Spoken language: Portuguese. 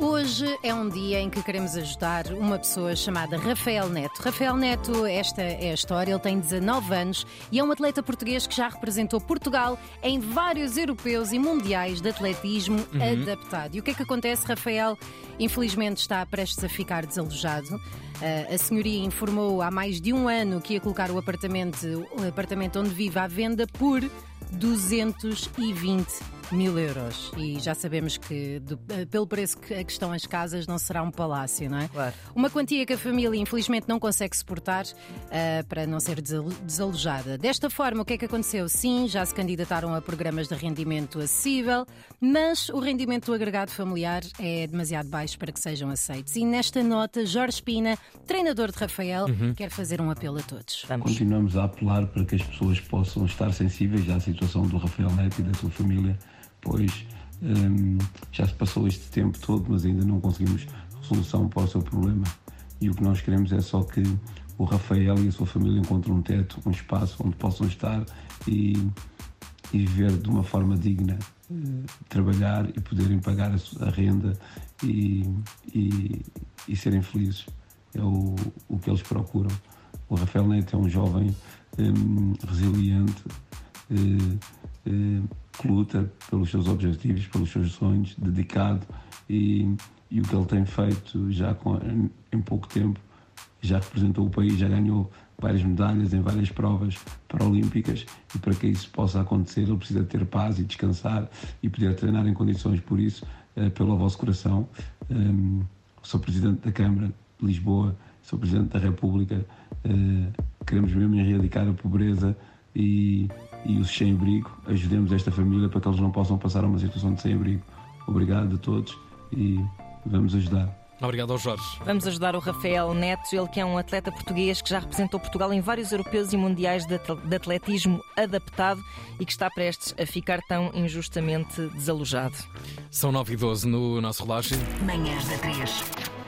Hoje é um dia em que queremos ajudar uma pessoa chamada Rafael Neto. Rafael Neto, esta é a história, ele tem 19 anos e é um atleta português que já representou Portugal em vários europeus e mundiais de atletismo uhum. adaptado. E o que é que acontece? Rafael, infelizmente, está prestes a ficar desalojado. Uh, a senhoria informou há mais de um ano que ia colocar o apartamento, o apartamento onde vive à venda por 220 mil euros. E já sabemos que, do, eh, pelo preço que, estão as casas, não será um palácio, não é? Claro. Uma quantia que a família, infelizmente, não consegue suportar uh, para não ser desalojada. Desta forma, o que é que aconteceu? Sim, já se candidataram a programas de rendimento acessível, mas o rendimento do agregado familiar é demasiado baixo para que sejam aceitos. E nesta nota, Jorge Espina, treinador de Rafael, uhum. quer fazer um apelo a todos. Vamos. Continuamos a apelar para que as pessoas possam estar sensíveis à situação situação do Rafael Neto e da sua família, pois um, já se passou este tempo todo, mas ainda não conseguimos resolução para o seu problema. E o que nós queremos é só que o Rafael e a sua família encontrem um teto, um espaço onde possam estar e, e viver de uma forma digna, uh, trabalhar e poderem pagar a, renda e, e, e, serem felizes. É o, o que eles procuram. O Rafael Neto é um jovem um, resiliente, eh, eh, luta pelos seus objetivos, pelos seus sonhos, dedicado e, e o que ele tem feito já com, em, em pouco tempo, já representou o país, já ganhou várias medalhas em várias provas paralímpicas e para que isso possa acontecer ele precisa ter paz e descansar e poder treinar em condições por isso, eh, pelo vosso coração. Um, sou Presidente da Câmara de Lisboa, sou Presidente da República, uh, queremos mesmo erradicar a pobreza e e os sem-abrigo, ajudemos esta família para que eles não possam passar uma situação de sem-abrigo. Obrigado a todos e vamos ajudar. Obrigado ao Jorge. Vamos ajudar o Rafael Neto, ele que é um atleta português que já representou Portugal em vários europeus e mundiais de atletismo adaptado e que está prestes a ficar tão injustamente desalojado. São 9 e 12 no nosso relógio. Manhãs da 3.